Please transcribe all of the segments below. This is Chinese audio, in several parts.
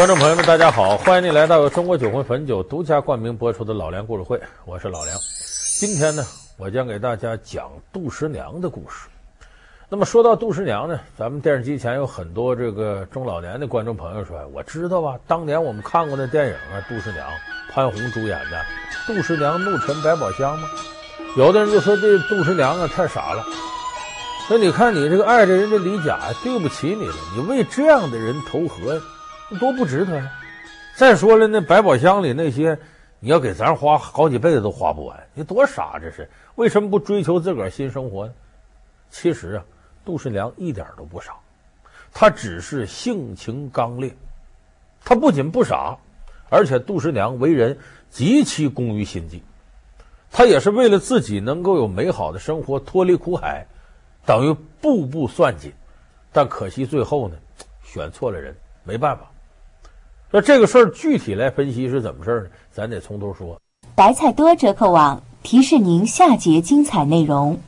观众朋友们，大家好，欢迎您来到中国酒魂汾酒独家冠名播出的《老梁故事会》，我是老梁。今天呢，我将给大家讲杜十娘的故事。那么说到杜十娘呢，咱们电视机前有很多这个中老年的观众朋友说：“我知道啊，当年我们看过那电影啊，杜十娘，潘虹主演的《杜十娘怒沉百宝箱》吗？”有的人就说这杜十娘啊太傻了。那你看你这个爱着人家李甲，对不起你了，你为这样的人投河。多不值得呀！再说了，那百宝箱里那些，你要给咱花好几辈子都花不完。你多傻，这是为什么不追求自个儿新生活呢？其实啊，杜十娘一点都不傻，她只是性情刚烈。她不仅不傻，而且杜十娘为人极其工于心计。她也是为了自己能够有美好的生活，脱离苦海，等于步步算计。但可惜最后呢，选错了人，没办法。那这个事儿具体来分析是怎么事儿呢？咱得从头说。白菜多折扣网提示您下节精彩内容。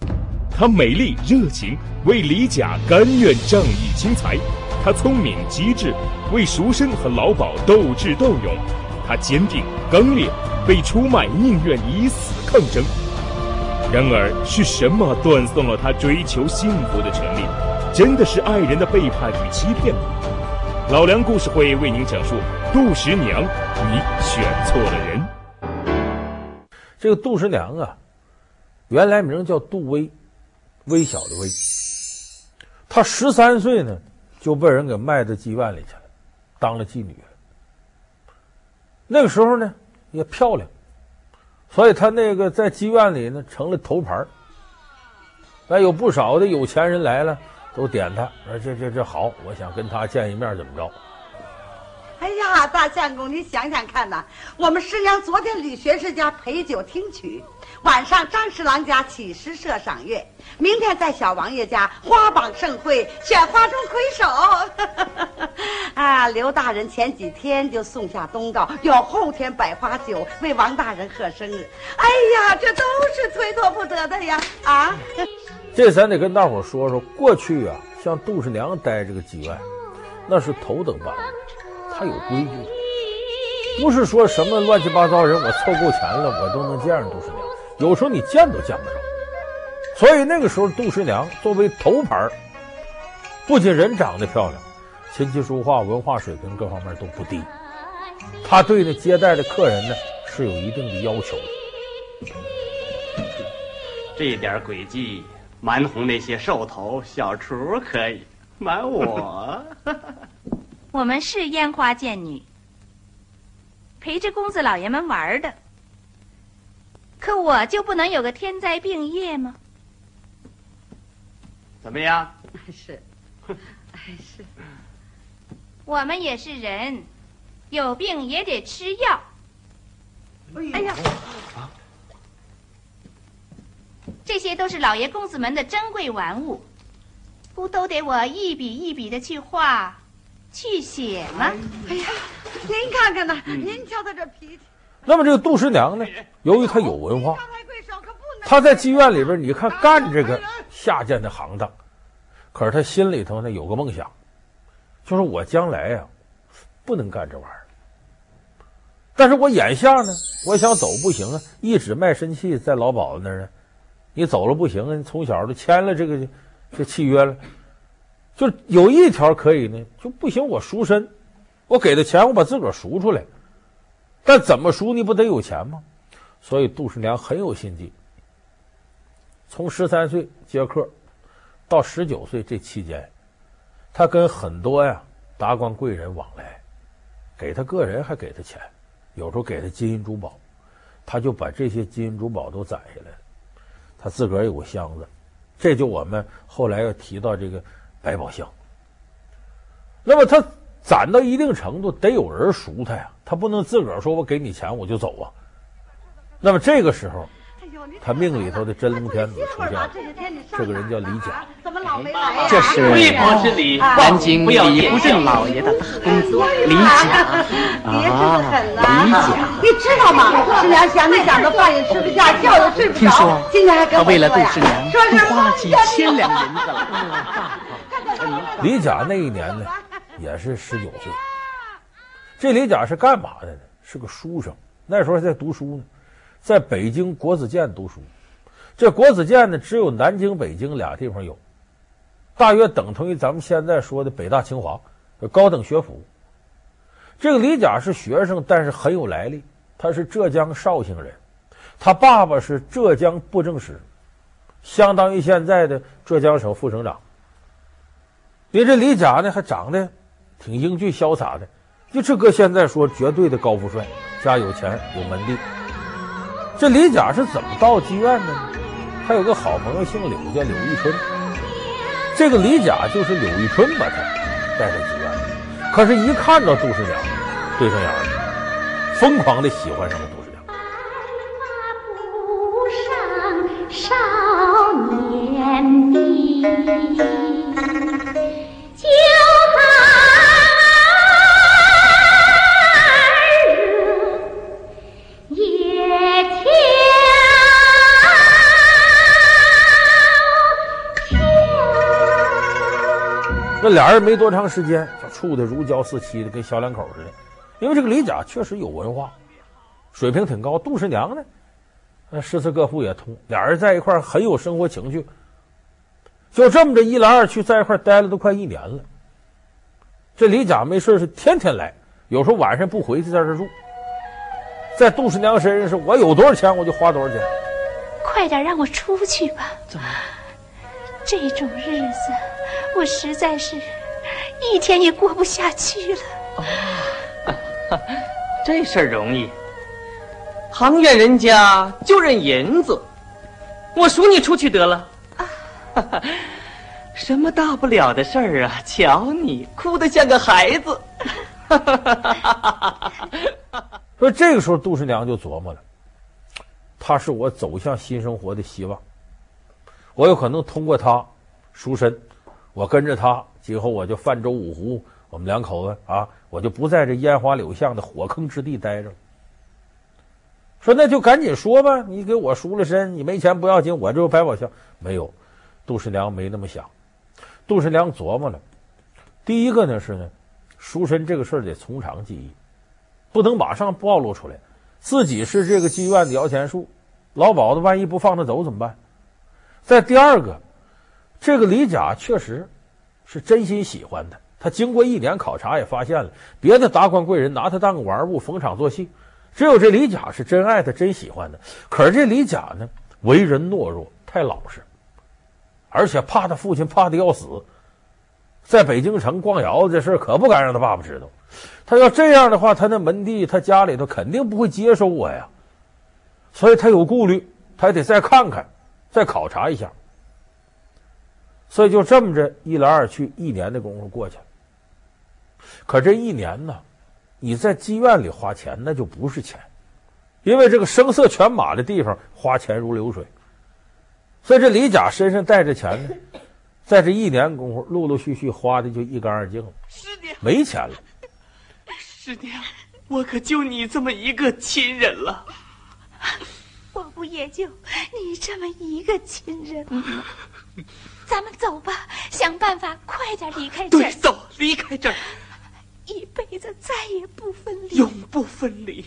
她美丽热情，为李甲甘愿仗义轻财；她聪明机智，为赎身和老鸨斗智斗勇；她坚定刚烈，被出卖宁愿以死抗争。然而是什么断送了她追求幸福的权利？真的是爱人的背叛与欺骗？老梁故事会为您讲述杜十娘，你选错了人。这个杜十娘啊，原来名叫杜微，微小的微。她十三岁呢，就被人给卖到妓院里去了，当了妓女了。那个时候呢，也漂亮，所以她那个在妓院里呢，成了头牌。哎，有不少的有钱人来了。都点他，说这这这好，我想跟他见一面，怎么着？哎呀，大相公，你想想看呐，我们师娘昨天吕学士家陪酒听曲，晚上张侍郎家起诗社赏月，明天在小王爷家花榜盛会，选花中魁首。啊，刘大人前几天就送下东告，要后天百花酒为王大人贺生日。哎呀，这都是推脱不得的呀！啊。这咱得跟大伙说说，过去啊，像杜十娘待这个妓院，那是头等班，他有规矩，不是说什么乱七八糟人，我凑够钱了，我都能见着杜十娘。有时候你见都见不着。所以那个时候，杜十娘作为头牌，不仅人长得漂亮，琴棋书画、文化水平各方面都不低。他对那接待的客人呢，是有一定的要求的。这点诡计。瞒哄那些兽头小厨可以，瞒我。我们是烟花贱女，陪着公子老爷们玩的。可我就不能有个天灾病业吗？怎么样？是，是。我们也是人，有病也得吃药。哎呀！这些都是老爷公子们的珍贵玩物，不都得我一笔一笔的去画、去写吗？哎呀，您看看呐，您瞧他这脾气。那么这个杜十娘呢，由于她有文化，她在妓院里边，你看干这个下贱的行当，可是她心里头呢有个梦想，就是我将来呀不能干这玩意儿，但是我眼下呢，我想走不行啊，一纸卖身契在老鸨子那儿呢。你走了不行啊！你从小就签了这个这契约了，就有一条可以呢，就不行。我赎身，我给他钱，我把自个儿赎出来。但怎么赎？你不得有钱吗？所以杜十娘很有心计。从十三岁接客到十九岁这期间，他跟很多呀达官贵人往来，给他个人还给他钱，有时候给他金银珠宝，他就把这些金银珠宝都攒下来了。他自个儿有个箱子，这就我们后来要提到这个百宝箱。那么他攒到一定程度，得有人赎他呀，他不能自个儿说我给你钱我就走啊。那么这个时候，他命里头的真龙天子出现了，这个人叫李甲。这是南京李不正老爷的大公子李甲 啊，李甲，你知道吗？十娘想你想的饭也吃不下，觉也睡不着。听说他为了杜十娘，都花了几千两银子了。李甲那一年呢，也是十九岁。这李甲是干嘛的呢？是个书生，那时候还在读书呢，在北京国子监读书。这国子监呢，只有南京、北京俩地方有，大约等同于咱们现在说的北大、清华，高等学府。这个李甲是学生，但是很有来历，他是浙江绍兴人，他爸爸是浙江布政使，相当于现在的浙江省副省长。你这李甲呢，还长得挺英俊潇洒的，就这搁现在说绝对的高富帅，家有钱有门第。这李甲是怎么到妓院的呢？他有个好朋友姓柳，叫柳玉春。这个李甲就是柳玉春把他带到妓院的。可是，一看到杜十娘，对上眼了，疯狂的喜欢上了杜俩人没多长时间就处得如胶似漆的，跟小两口似的。因为这个李甲确实有文化，水平挺高。杜十娘呢，那诗词歌赋也通，俩人在一块儿很有生活情趣。就这么着一来二去，在一块儿待了都快一年了。这李甲没事是天天来，有时候晚上不回去，在这住。在杜十娘身上是，我有多少钱我就花多少钱。快点让我出去吧！怎么？这种日子，我实在是一天也过不下去了。哦，这事儿容易，行院人家就认银子，我赎你出去得了。啊，什么大不了的事儿啊？瞧你哭得像个孩子。说这个时候，杜十娘就琢磨了，他是我走向新生活的希望。我有可能通过他赎身，我跟着他，今后我就泛舟五湖，我们两口子啊，我就不在这烟花柳巷的火坑之地待着了。说那就赶紧说吧，你给我赎了身，你没钱不要紧，我这百宝箱没有。杜十娘没那么想，杜十娘琢磨了，第一个呢是呢，赎身这个事儿得从长计议，不能马上暴露出来，自己是这个妓院的摇钱树，老鸨子万一不放他走怎么办？再第二个，这个李甲确实是真心喜欢他。他经过一年考察也发现了，别的达官贵人拿他当个玩物，逢场作戏，只有这李甲是真爱他，真喜欢他。可是这李甲呢，为人懦弱，太老实，而且怕他父亲怕的要死，在北京城逛窑子这事可不敢让他爸爸知道。他要这样的话，他那门第，他家里头肯定不会接受我呀。所以他有顾虑，他还得再看看。再考察一下，所以就这么着一来二去，一年的功夫过去了。可这一年呢，你在妓院里花钱那就不是钱，因为这个声色犬马的地方花钱如流水。所以这李甲身上带着钱呢，在这一年功夫，陆陆续续花的就一干二净了，没钱了。师娘，我可就你这么一个亲人了。我不也就你这么一个亲人吗？咱们走吧，想办法快点离开这儿。对，走，离开这儿，一辈子再也不分离，永不分离。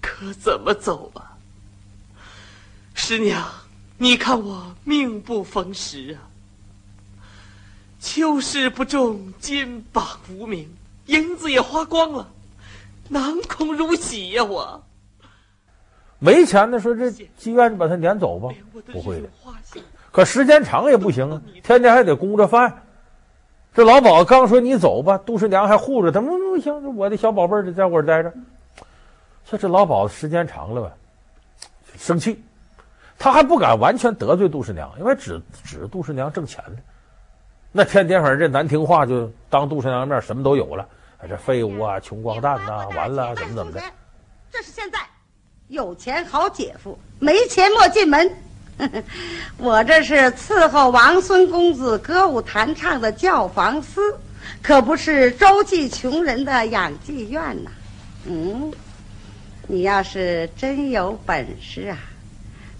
可怎么走啊？师娘，你看我命不逢时啊，秋事不中，金榜无名。银子也花光了，囊空如洗呀！我没钱的说，这妓院就把他撵走吧？不会的，可时间长也不行啊，天天还得供着饭。这老鸨刚说你走吧，杜十娘还护着他，不不行，我的小宝贝儿得在我这待着。说这老鸨时间长了吧，生气，他还不敢完全得罪杜十娘，因为指指杜十娘挣钱呢。那天天反正这难听话就当杜十娘面什么都有了。这废物啊，穷光蛋呐、啊，完了，怎么怎么的？这是现在，有钱好姐夫，没钱莫进门。我这是伺候王孙公子歌舞弹唱的教坊司，可不是周济穷人的养妓院呐。嗯，你要是真有本事啊，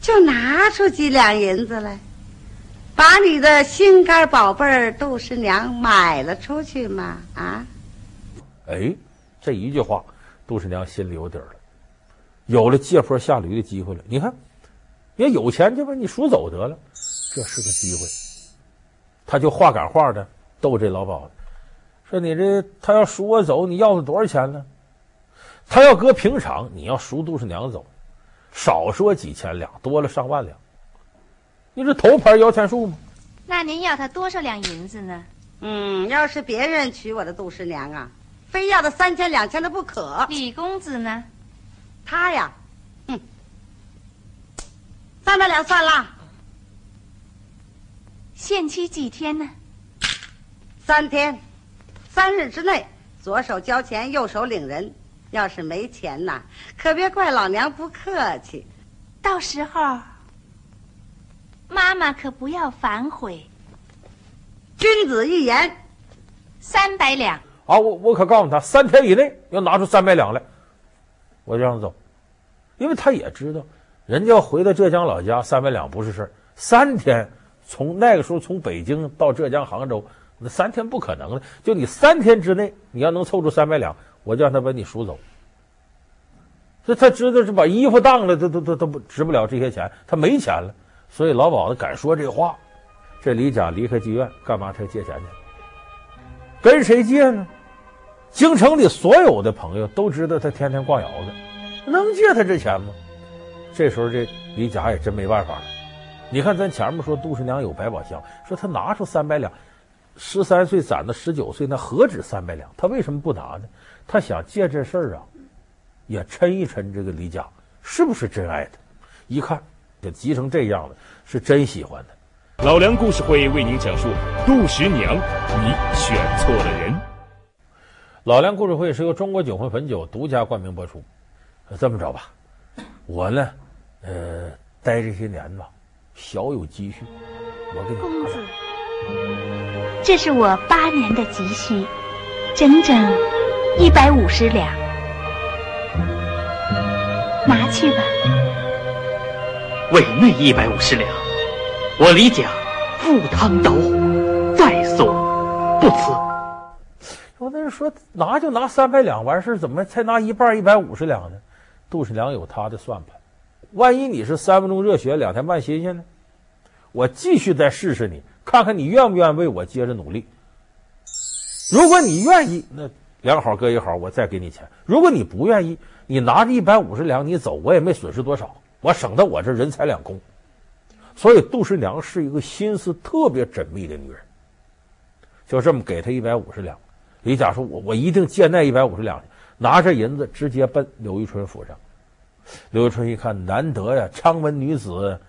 就拿出几两银子来，把你的心肝宝贝儿杜十娘买了出去嘛？啊？哎，这一句话，杜十娘心里有底儿了，有了借坡下驴的机会了。你看，你有钱就把你赎走得了，这是个机会。他就话赶话的逗这老鸨子，说你这他要赎我走，你要他多少钱呢？他要搁平常，你要赎杜十娘走，少说几千两，多了上万两。你这头牌摇钱树吗？那您要他多少两银子呢？嗯，要是别人娶我的杜十娘啊，非要他三千两千的不可。李公子呢？他呀，哼，三百两算了。限期几天呢？三天，三日之内，左手交钱，右手领人。要是没钱呐，可别怪老娘不客气。到时候，妈妈可不要反悔。君子一言，三百两。啊，我我可告诉他，三天以内要拿出三百两来，我就让他走，因为他也知道，人家要回到浙江老家，三百两不是事儿。三天，从那个时候从北京到浙江杭州，那三天不可能的。就你三天之内，你要能凑出三百两。我就让他把你赎走，这他知道是把衣服当了，都都都都不值不了这些钱，他没钱了，所以老鸨子敢说这话。这李甲离开妓院干嘛？他借钱去，跟谁借呢？京城里所有的朋友都知道他天天逛窑子，能借他这钱吗？这时候这李甲也真没办法了。你看咱前面说杜十娘有百宝箱，说他拿出三百两，十三岁攒到十九岁，那何止三百两？他为什么不拿呢？他想借这事儿啊，也抻一抻这个李甲是不是真爱他？一看就急成这样了，是真喜欢他。老梁故事会为您讲述杜十娘，你选错了人。老梁故事会是由中国酒魂汾酒独家冠名播出。这么着吧，我呢，呃，待这些年吧，小有积蓄，我给你公子，这是我八年的积蓄，整整。一百五十两，拿去吧。为那一百五十两，我李甲赴汤蹈火，在所不辞。说拿就拿三百两完事，怎么才拿一半一百五十两呢？杜十娘有他的算盘，万一你是三分钟热血两天半新鲜呢？我继续再试试你，看看你愿不愿意为我接着努力。如果你愿意，那。两好搁一好，我再给你钱。如果你不愿意，你拿着一百五十两你走，我也没损失多少，我省得我这人财两空。所以杜十娘是一个心思特别缜密的女人，就这么给他一百五十两。李甲说：“我我一定借那一百五十两，拿着银子直接奔刘玉春府上。”刘玉春一看，难得呀，昌文女子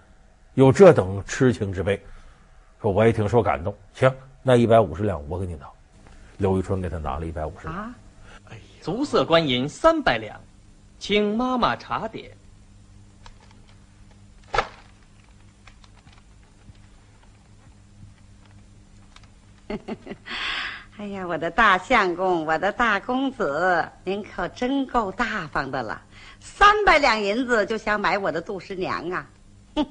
有这等痴情之辈，说我也挺受感动。行，那一百五十两我给你拿。刘玉春给他拿了一百五十两，啊，哎，足色官银三百两，请妈妈查点。哎呀，我的大相公，我的大公子，您可真够大方的了，三百两银子就想买我的杜十娘啊！哼，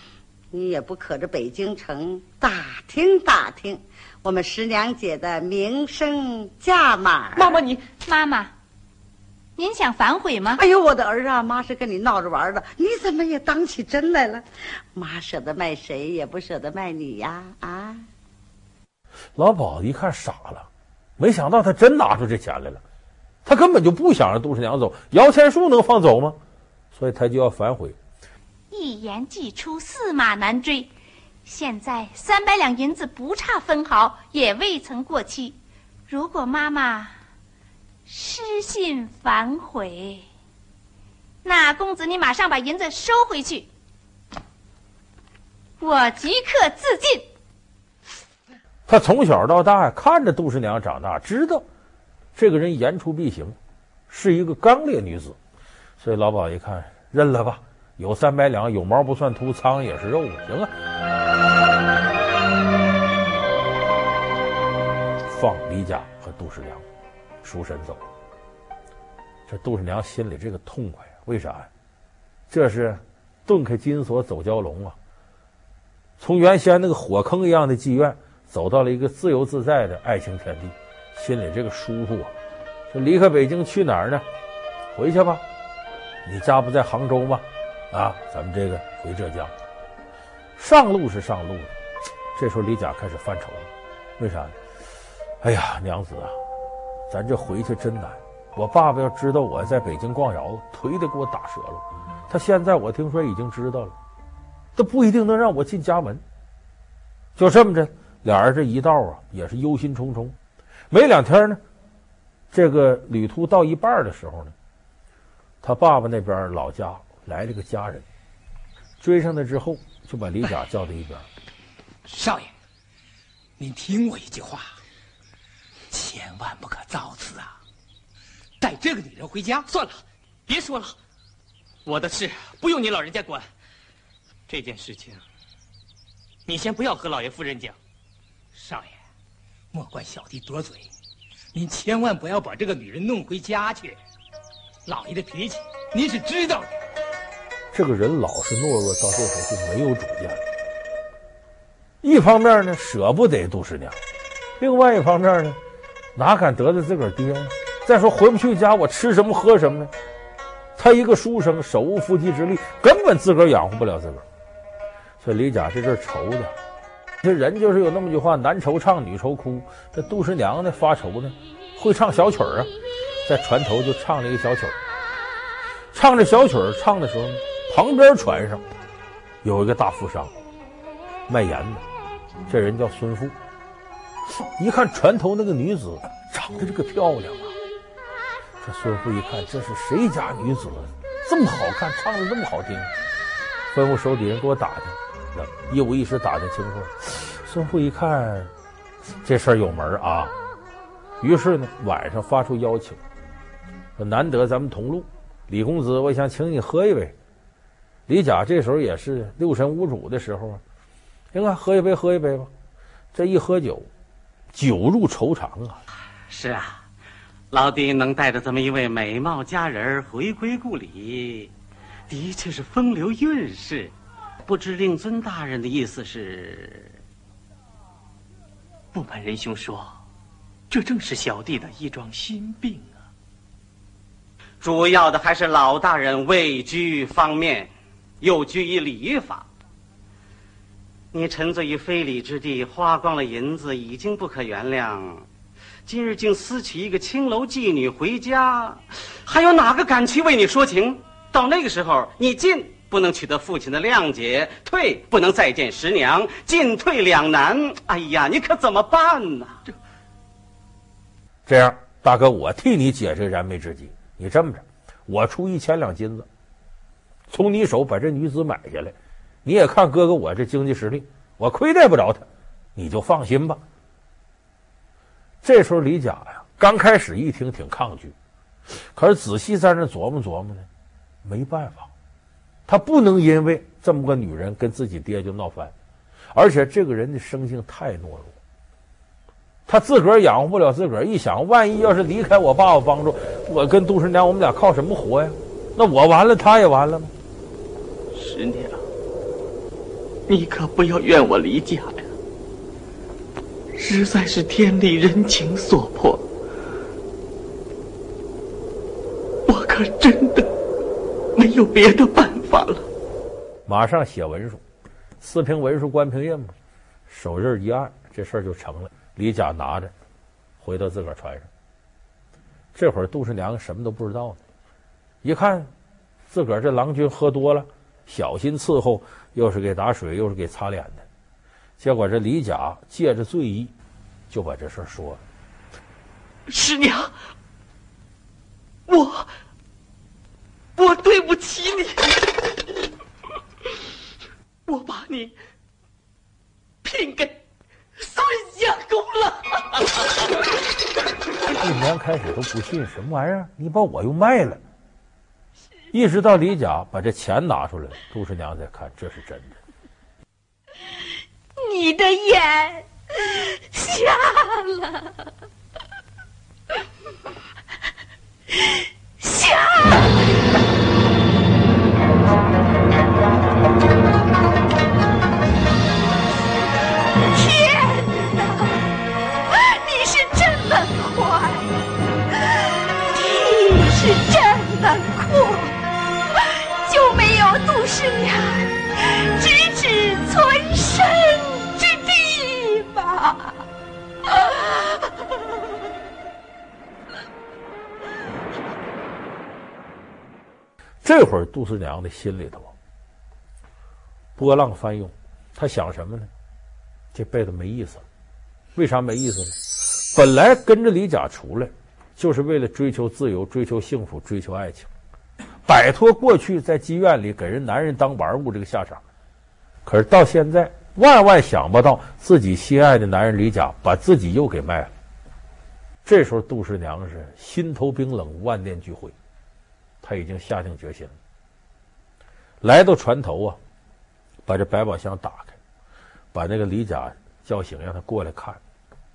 你也不可着北京城打听打听。我们十娘姐的名声价码，妈妈你妈妈，您想反悔吗？哎呦，我的儿啊，妈是跟你闹着玩的，你怎么也当起真来了？妈舍得卖谁，也不舍得卖你呀！啊！老鸨子一看傻了，没想到他真拿出这钱来了，他根本就不想让杜十娘走，摇钱树能放走吗？所以他就要反悔。一言既出，驷马难追。现在三百两银子不差分毫，也未曾过期。如果妈妈失信反悔，那公子你马上把银子收回去，我即刻自尽。他从小到大看着杜十娘长大，知道这个人言出必行，是一个刚烈女子，所以老鸨一看，认了吧。有三百两，有毛不算秃，苍蝇也是肉，行啊。放李甲和杜十娘赎身走，这杜十娘心里这个痛快啊！为啥呀？这是遁开金锁走蛟龙啊！从原先那个火坑一样的妓院，走到了一个自由自在的爱情天地，心里这个舒服啊！说离开北京去哪儿呢？回去吧，你家不在杭州吗？啊，咱们这个回浙江。上路是上路了，这时候李甲开始犯愁了，为啥呢？哎呀，娘子啊，咱这回去真难。我爸爸要知道我在北京逛窑子，腿得给我打折了。他现在我听说已经知道了，都不一定能让我进家门。就这么着，俩人这一道啊，也是忧心忡忡。没两天呢。这个旅途到一半的时候呢，他爸爸那边老家来了个家人，追上来之后就把李甲叫到一边。少爷，您听我一句话，千万不可造次啊！带这个女人回家。算了，别说了，我的事不用你老人家管。这件事情，你先不要和老爷夫人讲。少爷，莫怪小弟多嘴。您千万不要把这个女人弄回家去，老爷的脾气您是知道的。这个人老是懦弱，到这时候就没有主见了。一方面呢，舍不得杜十娘；另外一方面呢，哪敢得罪自个儿爹呢？再说回不去家，我吃什么喝什么呢？他一个书生，手无缚鸡之力，根本自个儿养活不了自个儿。所以李甲这阵愁的。这人就是有那么句话，男愁唱，女愁哭。这杜十娘呢，发愁呢，会唱小曲儿啊，在船头就唱了一个小曲儿。唱着小曲儿唱的时候，旁边船上有一个大富商，卖盐的，这人叫孙富。一看船头那个女子长得这个漂亮啊，这孙富一看，这是谁家女子，这么好看，唱的这么好听。吩咐手底下人给我打听。一五一十打听清楚了，孙富一看这事儿有门啊，于是呢晚上发出邀请，难得咱们同路，李公子，我想请你喝一杯。李甲这时候也是六神无主的时候啊，行啊，喝一杯，喝一杯吧。这一喝酒，酒入愁肠啊。是啊，老弟能带着这么一位美貌佳人回归故里，的确是风流韵事。不知令尊大人的意思是？不瞒仁兄说，这正是小弟的一桩心病啊。主要的还是老大人位居方面，又拘于礼法。你沉醉于非礼之地，花光了银子，已经不可原谅。今日竟私娶一个青楼妓女回家，还有哪个敢去为你说情？到那个时候，你进。不能取得父亲的谅解，退不能再见十娘，进退两难。哎呀，你可怎么办呢？这这样，大哥，我替你解这燃眉之急。你这么着，我出一千两金子，从你手把这女子买下来。你也看哥哥我这经济实力，我亏待不着他，你就放心吧。这时候李甲呀，刚开始一听挺抗拒，可是仔细在那琢磨琢磨呢，没办法。他不能因为这么个女人跟自己爹就闹翻，而且这个人的生性太懦弱，他自个儿养活不了自个儿。一想，万一要是离开我爸爸帮助，我跟杜十娘，我们俩靠什么活呀？那我完了，他也完了吗？十娘，你可不要怨我离家呀！实在是天理人情所迫，我可真的没有别的办法。了，马上写文书，四平文书关平印嘛，手印一按，这事儿就成了。李甲拿着，回到自个儿船上。这会儿杜十娘什么都不知道呢，一看自个儿这郎君喝多了，小心伺候，又是给打水，又是给擦脸的。结果这李甲借着醉意，就把这事儿说了：“十娘，我我对不起你。”我把你聘给孙相公了。杜十娘开始都不信，什么玩意儿？你把我又卖了？一直到李甲把这钱拿出来，杜十娘才看这是真的。你的眼瞎了，这会儿杜十娘的心里头波浪翻涌，她想什么呢？这辈子没意思了，为啥没意思呢？本来跟着李甲出来，就是为了追求自由、追求幸福、追求爱情，摆脱过去在妓院里给人男人当玩物这个下场。可是到现在，万万想不到自己心爱的男人李甲把自己又给卖了。这时候，杜十娘是心头冰冷，万念俱灰，他已经下定决心了。来到船头啊，把这百宝箱打开，把那个李甲叫醒，让他过来看。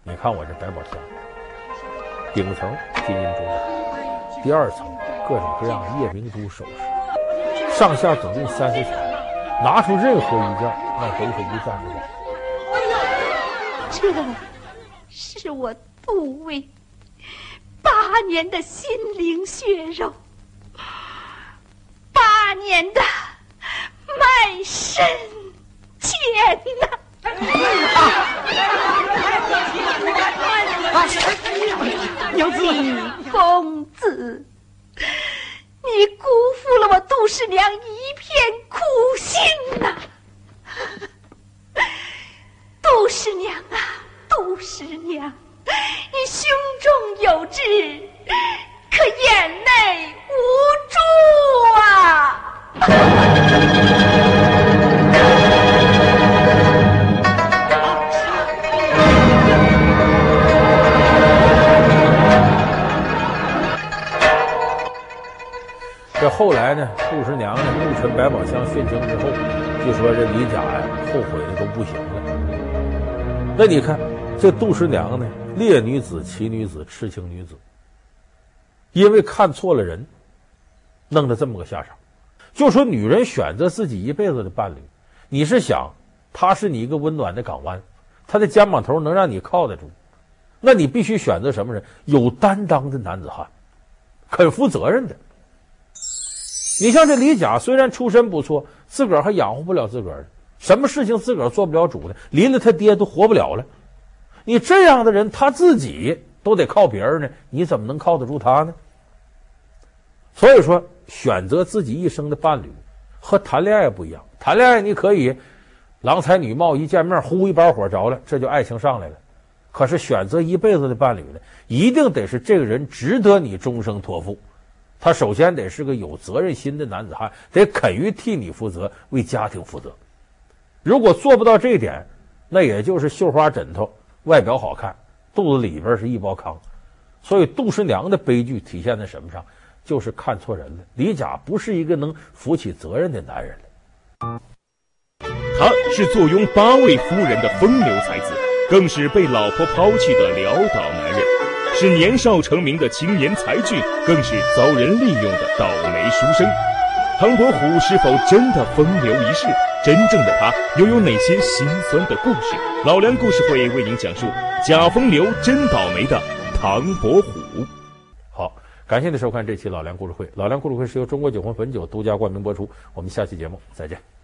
你看我这百宝箱，顶层金银珠宝，第二层各种各样夜明珠首饰，上下总共三十层，拿出任何一件，那都是一赞之宝。这是我杜威。八年的心灵血肉，八年的卖身钱呐！娘子，公子，你辜负了？我杜十娘一片苦心呐！杜十娘啊，杜十娘。你胸中有志，可眼泪无助啊！这后来呢，杜十娘呢，怒沉百宝箱殉情之后，就说这李甲呀，后悔的都不行了。那你看，这杜十娘呢？烈女子、奇女子、痴情女子，因为看错了人，弄得这么个下场。就说女人选择自己一辈子的伴侣，你是想他是你一个温暖的港湾，他的肩膀头能让你靠得住，那你必须选择什么人？有担当的男子汉，肯负责任的。你像这李甲，虽然出身不错，自个儿还养活不了自个儿，什么事情自个儿做不了主的，离了他爹都活不了了。你这样的人，他自己都得靠别人呢，你怎么能靠得住他呢？所以说，选择自己一生的伴侣和谈恋爱不一样。谈恋爱你可以郎才女貌，一见面呼一把火着了，这就爱情上来了。可是选择一辈子的伴侣呢，一定得是这个人值得你终生托付。他首先得是个有责任心的男子汉，得肯于替你负责，为家庭负责。如果做不到这一点，那也就是绣花枕头。外表好看，肚子里边是一包糠，所以杜十娘的悲剧体现在什么上？就是看错人了。李甲不是一个能负起责任的男人。他是坐拥八位夫人的风流才子，更是被老婆抛弃的潦倒男人，是年少成名的青年才俊，更是遭人利用的倒霉书生。唐伯虎是否真的风流一世？真正的他又有哪些心酸的故事？老梁故事会为您讲述假风流真倒霉的唐伯虎。好，感谢您收看这期老梁故事会。老梁故事会是由中国酒魂汾酒独家冠名播出。我们下期节目再见。